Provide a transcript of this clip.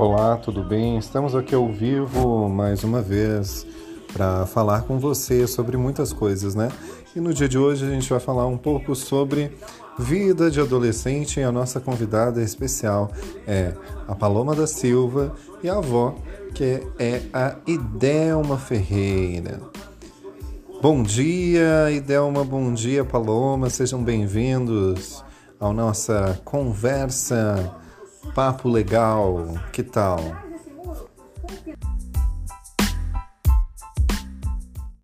Olá, tudo bem? Estamos aqui ao vivo mais uma vez para falar com você sobre muitas coisas, né? E no dia de hoje a gente vai falar um pouco sobre vida de adolescente e a nossa convidada especial é a Paloma da Silva e a avó, que é a Idelma Ferreira. Bom dia, Idelma, bom dia, Paloma, sejam bem-vindos à nossa conversa, Papo legal, que tal?